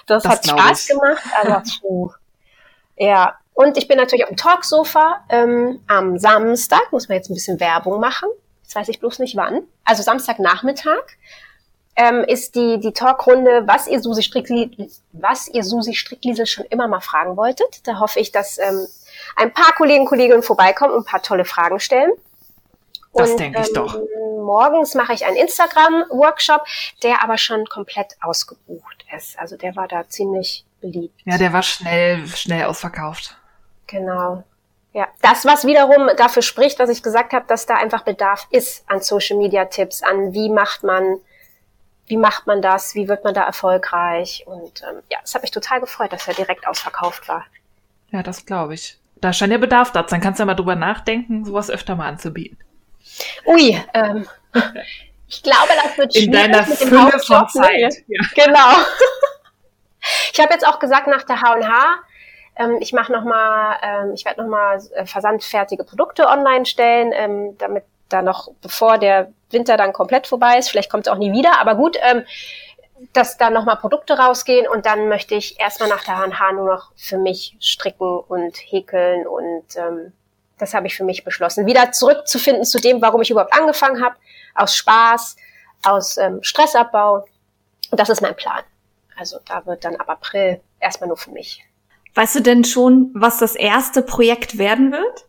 Das, das hat Spaß ich. gemacht, aber puh. Ja, und ich bin natürlich auf dem Talksofa ähm, am Samstag, muss man jetzt ein bisschen Werbung machen. Jetzt weiß ich bloß nicht wann. Also Samstagnachmittag ähm, ist die, die Talkrunde, was ihr Susi Strickli, was ihr Susi Strickliesel schon immer mal fragen wolltet. Da hoffe ich, dass ähm, ein paar Kollegen und Kolleginnen vorbeikommen und ein paar tolle Fragen stellen. Das denke ich ähm, doch. Morgens mache ich einen Instagram-Workshop, der aber schon komplett ausgebucht ist. Also der war da ziemlich beliebt. Ja, der war schnell, schnell ausverkauft. Genau. Ja, das, was wiederum dafür spricht, was ich gesagt habe, dass da einfach Bedarf ist an Social Media Tipps, an wie macht man, wie macht man das, wie wird man da erfolgreich. Und ähm, ja, es hat mich total gefreut, dass er direkt ausverkauft war. Ja, das glaube ich. Da scheint ja Bedarf da. Dann kannst du ja mal drüber nachdenken, sowas öfter mal anzubieten. Ui, ähm, ich glaube, das wird schwierig. In deiner mit dem Fülle von Zeit. Ja. Genau. Ich habe jetzt auch gesagt nach der H&H, ähm, ich mache noch mal, ähm, ich werde noch mal äh, versandfertige Produkte online stellen, ähm, damit da noch, bevor der Winter dann komplett vorbei ist, vielleicht kommt es auch nie wieder, aber gut, ähm, dass da nochmal Produkte rausgehen und dann möchte ich erstmal nach der H&H nur noch für mich stricken und häkeln und ähm, das habe ich für mich beschlossen. Wieder zurückzufinden zu dem, warum ich überhaupt angefangen habe, aus Spaß, aus ähm, Stressabbau. Und das ist mein Plan. Also da wird dann ab April erstmal nur für mich. Weißt du denn schon, was das erste Projekt werden wird?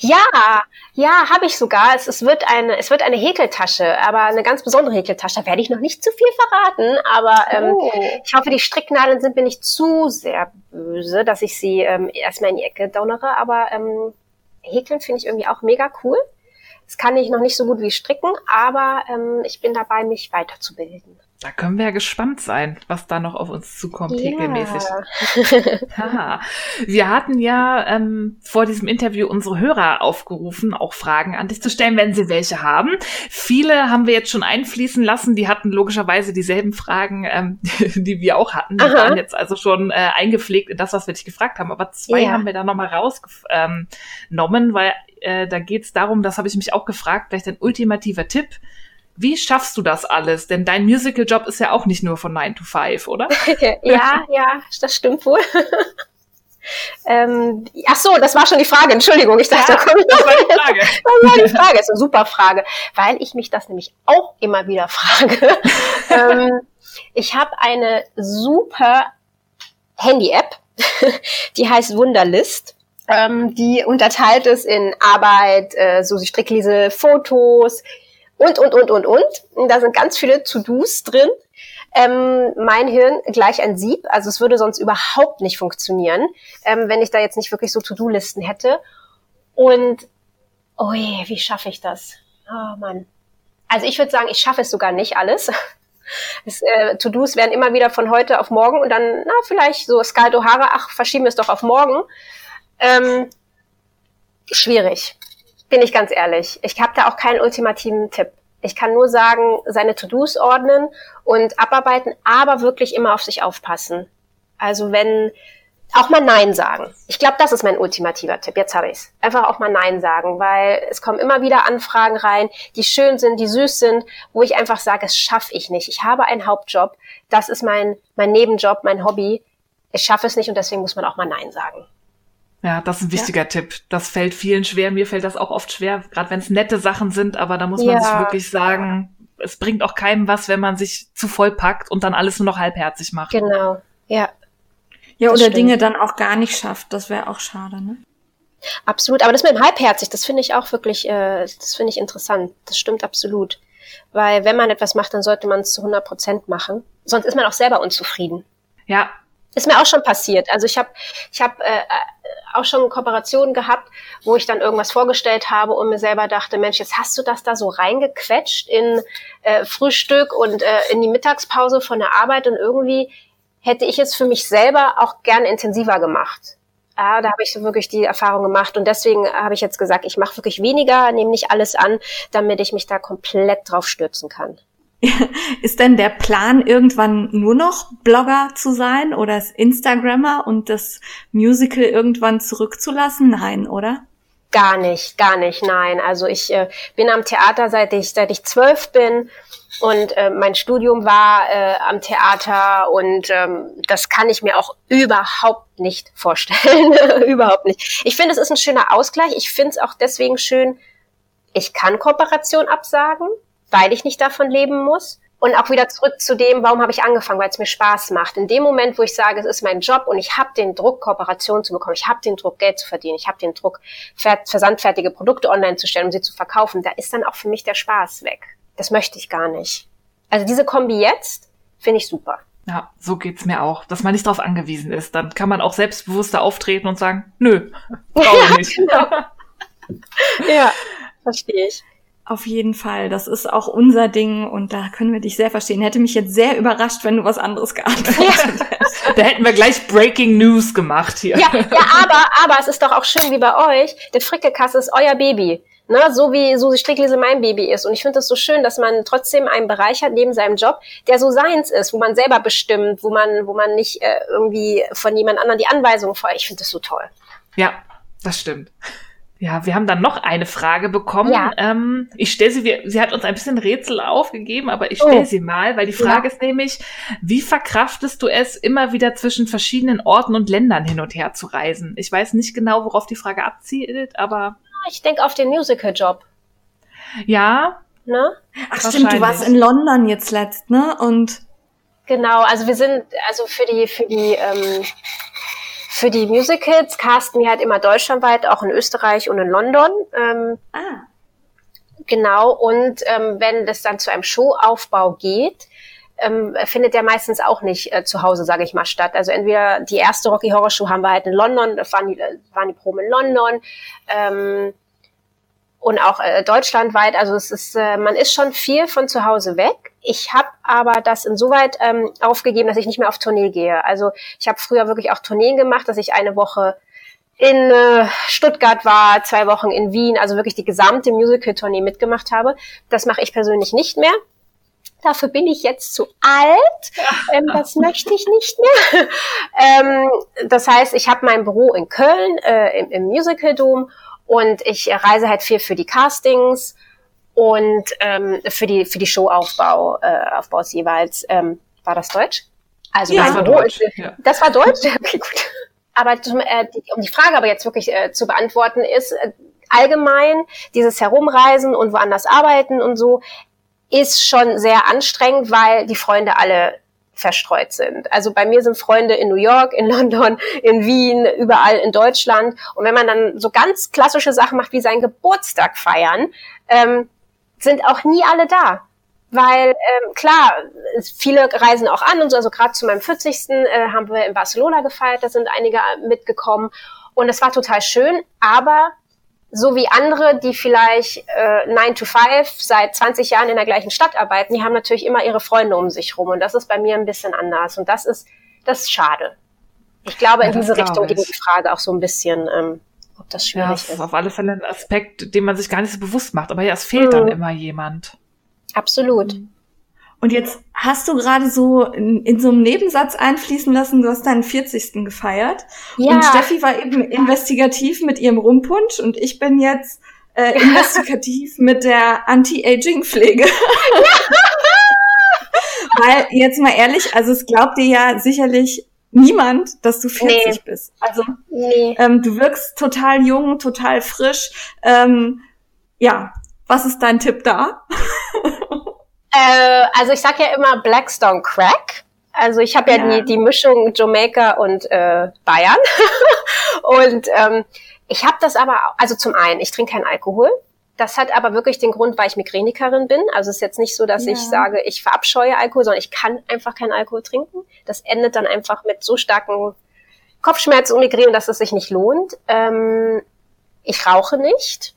Ja, ja, habe ich sogar. Es, es, wird eine, es wird eine Häkeltasche, aber eine ganz besondere Häkeltasche. Da werde ich noch nicht zu viel verraten, aber ähm, oh. ich hoffe, die Stricknadeln sind mir nicht zu sehr böse, dass ich sie ähm, erstmal in die Ecke donnere. Aber ähm, Häkeln finde ich irgendwie auch mega cool. Das kann ich noch nicht so gut wie Stricken, aber ähm, ich bin dabei, mich weiterzubilden. Da können wir ja gespannt sein, was da noch auf uns zukommt, ja. häkelmäßig. ja. Wir hatten ja ähm, vor diesem Interview unsere Hörer aufgerufen, auch Fragen an dich zu stellen, wenn sie welche haben. Viele haben wir jetzt schon einfließen lassen, die hatten logischerweise dieselben Fragen, ähm, die wir auch hatten. Die Aha. waren jetzt also schon äh, eingepflegt in das, was wir dich gefragt haben. Aber zwei ja. haben wir da nochmal rausgenommen, ähm, weil äh, da geht es darum, das habe ich mich auch gefragt, vielleicht ein ultimativer Tipp wie schaffst du das alles? Denn dein Musical-Job ist ja auch nicht nur von 9 to 5, oder? ja, ja, das stimmt wohl. ähm, ach so, das war schon die Frage. Entschuldigung, ich dachte, ja, da komme ich das war die Frage. Das war die Frage. Das ist eine super Frage, weil ich mich das nämlich auch immer wieder frage. ähm, ich habe eine super Handy-App, die heißt Wunderlist. Ähm, die unterteilt es in Arbeit, äh, so Stricklese, Fotos, und, und, und, und, und. Da sind ganz viele To-Dos drin. Ähm, mein Hirn gleich ein Sieb, also es würde sonst überhaupt nicht funktionieren, ähm, wenn ich da jetzt nicht wirklich so To-Do-Listen hätte. Und, oh je, wie schaffe ich das? Oh Mann. Also ich würde sagen, ich schaffe es sogar nicht alles. Es, äh, To-Dos werden immer wieder von heute auf morgen und dann, na, vielleicht so Scarlett O'Hara, ach, verschieben wir es doch auf morgen. Ähm, schwierig. Bin ich ganz ehrlich. Ich habe da auch keinen ultimativen Tipp. Ich kann nur sagen, seine To-Dos ordnen und abarbeiten, aber wirklich immer auf sich aufpassen. Also wenn auch mal Nein sagen. Ich glaube, das ist mein ultimativer Tipp. Jetzt habe ich's. Einfach auch mal Nein sagen, weil es kommen immer wieder Anfragen rein, die schön sind, die süß sind, wo ich einfach sage, es schaffe ich nicht. Ich habe einen Hauptjob. Das ist mein, mein Nebenjob, mein Hobby. Ich schaffe es nicht und deswegen muss man auch mal Nein sagen. Ja, das ist ein wichtiger ja. Tipp. Das fällt vielen schwer. Mir fällt das auch oft schwer, gerade wenn es nette Sachen sind, aber da muss man ja. sich wirklich sagen, es bringt auch keinem was, wenn man sich zu voll packt und dann alles nur noch halbherzig macht. Genau, ja. Ja, oder stimmt. Dinge dann auch gar nicht schafft. Das wäre auch schade, ne? Absolut, aber das mit dem halbherzig, das finde ich auch wirklich, äh, das finde ich interessant. Das stimmt absolut. Weil wenn man etwas macht, dann sollte man es zu 100 Prozent machen. Sonst ist man auch selber unzufrieden. Ja. Ist mir auch schon passiert. Also ich habe ich hab, äh, auch schon Kooperationen gehabt, wo ich dann irgendwas vorgestellt habe und mir selber dachte, Mensch, jetzt hast du das da so reingequetscht in äh, Frühstück und äh, in die Mittagspause von der Arbeit und irgendwie hätte ich es für mich selber auch gern intensiver gemacht. Ja, da habe ich so wirklich die Erfahrung gemacht und deswegen habe ich jetzt gesagt, ich mache wirklich weniger, nehme nicht alles an, damit ich mich da komplett drauf stürzen kann. Ist denn der Plan, irgendwann nur noch Blogger zu sein oder Instagrammer und das Musical irgendwann zurückzulassen? Nein, oder? Gar nicht, gar nicht, nein. Also ich äh, bin am Theater seit ich seit ich zwölf bin und äh, mein Studium war äh, am Theater und ähm, das kann ich mir auch überhaupt nicht vorstellen, überhaupt nicht. Ich finde, es ist ein schöner Ausgleich. Ich finde es auch deswegen schön. Ich kann Kooperation absagen weil ich nicht davon leben muss. Und auch wieder zurück zu dem, warum habe ich angefangen, weil es mir Spaß macht. In dem Moment, wo ich sage, es ist mein Job und ich habe den Druck, Kooperation zu bekommen, ich habe den Druck, Geld zu verdienen, ich habe den Druck, versandfertige Produkte online zu stellen, um sie zu verkaufen, da ist dann auch für mich der Spaß weg. Das möchte ich gar nicht. Also diese Kombi jetzt finde ich super. Ja, so geht's mir auch, dass man nicht darauf angewiesen ist. Dann kann man auch selbstbewusster auftreten und sagen, nö, brauche ich nicht. Genau. ja, verstehe ich. Auf jeden Fall. Das ist auch unser Ding und da können wir dich sehr verstehen. Hätte mich jetzt sehr überrascht, wenn du was anderes geantwortet hättest. da hätten wir gleich Breaking News gemacht hier. Ja, ja, aber, aber es ist doch auch schön wie bei euch. Der Frickekasse ist euer Baby. Ne, so wie Susi Stricklese mein Baby ist. Und ich finde es so schön, dass man trotzdem einen Bereich hat neben seinem Job, der so seins ist, wo man selber bestimmt, wo man, wo man nicht äh, irgendwie von jemand anderem die Anweisungen folgt. Ich finde das so toll. Ja, das stimmt. Ja, wir haben dann noch eine Frage bekommen. Ja. Ähm, ich stelle sie, wir, sie hat uns ein bisschen Rätsel aufgegeben, aber ich stelle Oh. sie mal, weil die Frage Ja. ist nämlich, wie verkraftest du es, immer wieder zwischen verschiedenen Orten und Ländern hin und her zu reisen? Ich weiß nicht genau, worauf die Frage abzielt, aber Ich denke auf den Musical-Job. ja, Ne? Ach stimmt, du warst in London jetzt letzt, ne? Und Genau, also wir sind, also für die, für die, ähm, für die Musicals casten wir halt immer deutschlandweit, auch in Österreich und in London. Ähm, ah, Genau, und ähm, wenn das dann zu einem Showaufbau geht, ähm, findet der meistens auch nicht äh, zu Hause, sage ich mal, statt. Also entweder die erste Rocky Horror Show haben wir halt in London, da waren die, äh, waren die Proben in London ähm, und auch äh, deutschlandweit. Also es ist, äh, man ist schon viel von zu Hause weg. Ich habe aber das insoweit ähm, aufgegeben, dass ich nicht mehr auf Tournee gehe. Also ich habe früher wirklich auch Tourneen gemacht, dass ich eine Woche in äh, Stuttgart war, zwei Wochen in Wien, also wirklich die gesamte Musical-Tournee mitgemacht habe. Das mache ich persönlich nicht mehr. Dafür bin ich jetzt zu alt. Ähm, das möchte ich nicht mehr. ähm, das heißt, ich habe mein Büro in Köln äh, im, im Musical Dome und ich reise halt viel für die Castings und ähm, für die für die Showaufbau äh, Aufbaus jeweils. Ähm, war das Deutsch? Also Ja, das war Deutsch. Ja. das war Deutsch? Okay, gut. Aber zum, äh, die, um die Frage aber jetzt wirklich äh, zu beantworten ist, äh, allgemein dieses Herumreisen und woanders arbeiten und so ist schon sehr anstrengend, weil die Freunde alle verstreut sind. Also bei mir sind Freunde in New York, in London, in Wien, überall in Deutschland. Und wenn man dann so ganz klassische Sachen macht, wie seinen Geburtstag feiern, ähm, sind auch nie alle da. Weil ähm, klar, viele reisen auch an und so, also gerade zu meinem 40. Äh, haben wir in Barcelona gefeiert, da sind einige mitgekommen und es war total schön, aber so wie andere, die vielleicht äh, 9 to 5 seit 20 Jahren in der gleichen Stadt arbeiten, die haben natürlich immer ihre Freunde um sich rum und das ist bei mir ein bisschen anders und das ist, das ist schade. Ich glaube, Ja, in diese Richtung ich. geht die Frage auch so ein bisschen, ähm, ob das Ja, schwierig das ist ist. auf alle Fälle ein Aspekt, den man sich gar nicht so bewusst macht. Aber ja, es fehlt dann Mhm. immer jemand. Absolut. Und jetzt hast du gerade so in, in so einem Nebensatz einfließen lassen, du hast deinen 40. gefeiert. Ja, Und Steffi war eben investigativ mit ihrem Rumpunsch und ich bin jetzt äh, investigativ mit der Anti-Aging-Pflege. Weil, jetzt mal ehrlich, also es glaubt dir ja sicherlich niemand, dass du 40 bist. Also nee. ähm, du wirkst total jung, total frisch. Ähm, ja, was ist dein Tipp da? Äh, also ich sag ja immer Blackstone Crack. Also ich habe ja, Ja. die, die Mischung Jamaica und äh, Bayern. und ähm, ich habe das aber, also zum einen, ich trinke keinen Alkohol. Das hat aber wirklich den Grund, weil ich Migränekerin bin. Also es ist jetzt nicht so, dass Ja. ich sage, ich verabscheue Alkohol, sondern ich kann einfach keinen Alkohol trinken. Das endet dann einfach mit so starken Kopfschmerzen und Migräne, dass es sich nicht lohnt. Ähm, ich rauche nicht.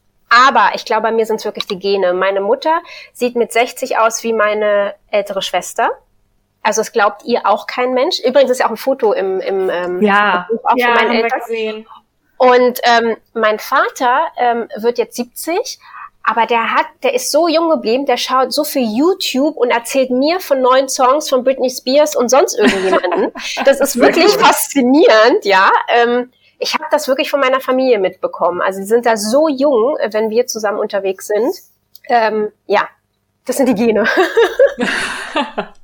Aber ich glaube, bei mir sind es wirklich die Gene. Meine Mutter sieht mit 60 aus wie meine ältere Schwester. Also es glaubt ihr auch kein Mensch. Übrigens ist ja auch ein Foto im, im ähm, Ja. Buch auch von meinen Eltern. gesehen. Und ähm, mein Vater ähm, wird jetzt 70, aber der hat, der ist so jung geblieben, der schaut so viel YouTube und erzählt mir von neuen Songs von Britney Spears und sonst irgendjemanden. Das ist wirklich faszinierend, ja. Ähm, ich habe das wirklich von meiner Familie mitbekommen. Also die sind da so jung, äh, wenn wir zusammen unterwegs sind. Ähm, ja, das sind die Gene.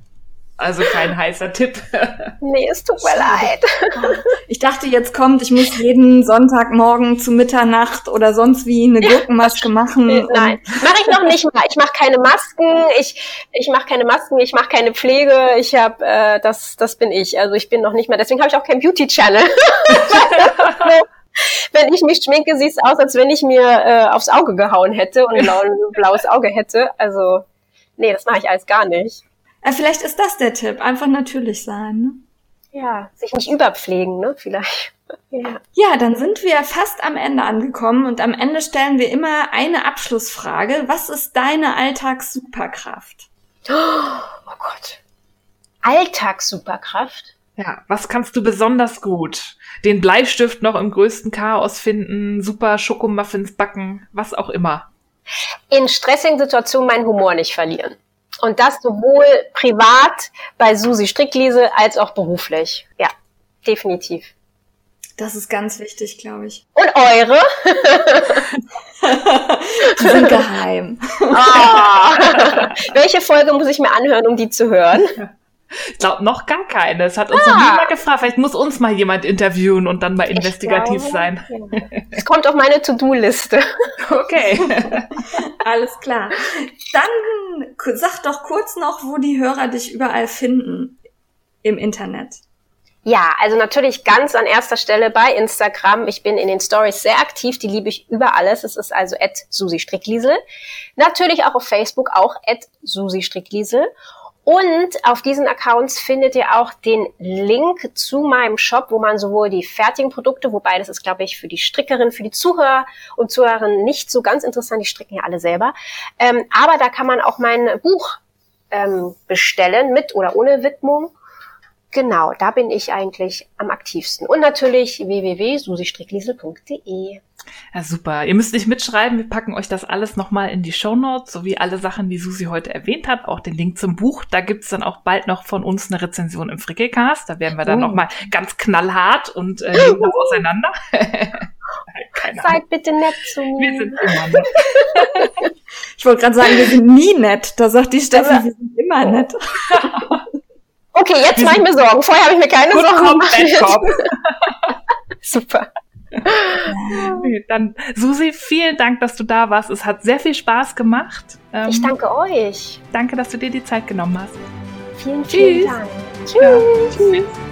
Also kein heißer Tipp. nee, es tut mir leid. Ich dachte, jetzt kommt, ich muss jeden Sonntagmorgen zu Mitternacht oder sonst wie eine Gurkenmaske machen. Nein, mache ich noch nicht mal. Ich mache keine Masken, ich, ich mache keine Masken, ich mache keine Pflege. Ich habe, äh, das, das bin ich. Also ich bin noch nicht mal, deswegen habe ich auch kein Beauty-Channel. wenn ich mich schminke, sieht es aus, als wenn ich mir äh, aufs Auge gehauen hätte und ein blau, blaues Auge hätte. Also, nee, das mache ich alles gar nicht. Äh, vielleicht ist das der Tipp, einfach natürlich sein. Ne? Ja, sich nicht überpflegen, ne, vielleicht. Ja. Ja, dann sind wir fast am Ende angekommen und am Ende stellen wir immer eine Abschlussfrage. Was ist deine Alltagssuperkraft? Oh Gott. Alltagssuperkraft. Ja, was kannst du besonders gut? Den Bleistift noch im größten Chaos finden, super Schokomuffins backen, was auch immer. in stressigen Situationen meinen Humor nicht verlieren. Und das sowohl privat bei Susi Stricklese als auch beruflich. Ja, definitiv. Das ist ganz wichtig, glaube ich. Und eure? die sind geheim. Oh. Welche Folge muss ich mir anhören, um die zu hören? Ich glaube noch gar keine. Es hat uns ah. noch niemand gefragt. Vielleicht muss uns mal jemand interviewen und dann mal investigativ glaube, sein. Ja. Es kommt auf meine To-Do-Liste. Okay. Alles klar. Dann sag doch kurz noch, wo die Hörer dich überall finden im Internet. Ja, also natürlich ganz an erster Stelle bei Instagram. Ich bin in den Stories sehr aktiv, die liebe ich über alles. Es ist also at Susi Strickliesel. Natürlich auch auf Facebook, auch at Susi Strickliesel. Und auf diesen Accounts findet ihr auch den Link zu meinem Shop, wo man sowohl die fertigen Produkte, wobei das ist, glaube ich, für die Strickerin, für die Zuhörer und Zuhörerinnen nicht so ganz interessant, die stricken ja alle selber. Ähm, aber da kann man auch mein Buch ähm, bestellen, mit oder ohne Widmung. Genau, da bin ich eigentlich am aktivsten. Und natürlich www.susistrickliesel.de. Ja, super. Ihr müsst nicht mitschreiben. Wir packen euch das alles nochmal in die Show Notes, sowie alle Sachen, die Susi heute erwähnt hat. Auch den Link zum Buch. Da gibt's dann auch bald noch von uns eine Rezension im Frickelcast. Da werden wir dann oh. nochmal ganz knallhart und äh, nehmen das auseinander. Seid bitte nett zu mir. Wir sind immer nett. ich wollte gerade sagen, wir sind nie nett. Da sagt die Steffi, wir sind immer nett. Okay, jetzt mache ich mir Sorgen. Vorher habe ich mir keine Good Sorgen gemacht. Super. Dann, Susi, vielen Dank, dass du da warst. Es hat sehr viel Spaß gemacht. Ähm, ich danke euch. Danke, dass du dir die Zeit genommen hast. Vielen, vielen Tschüss. Dank. Tschüss. Ja, tschüss.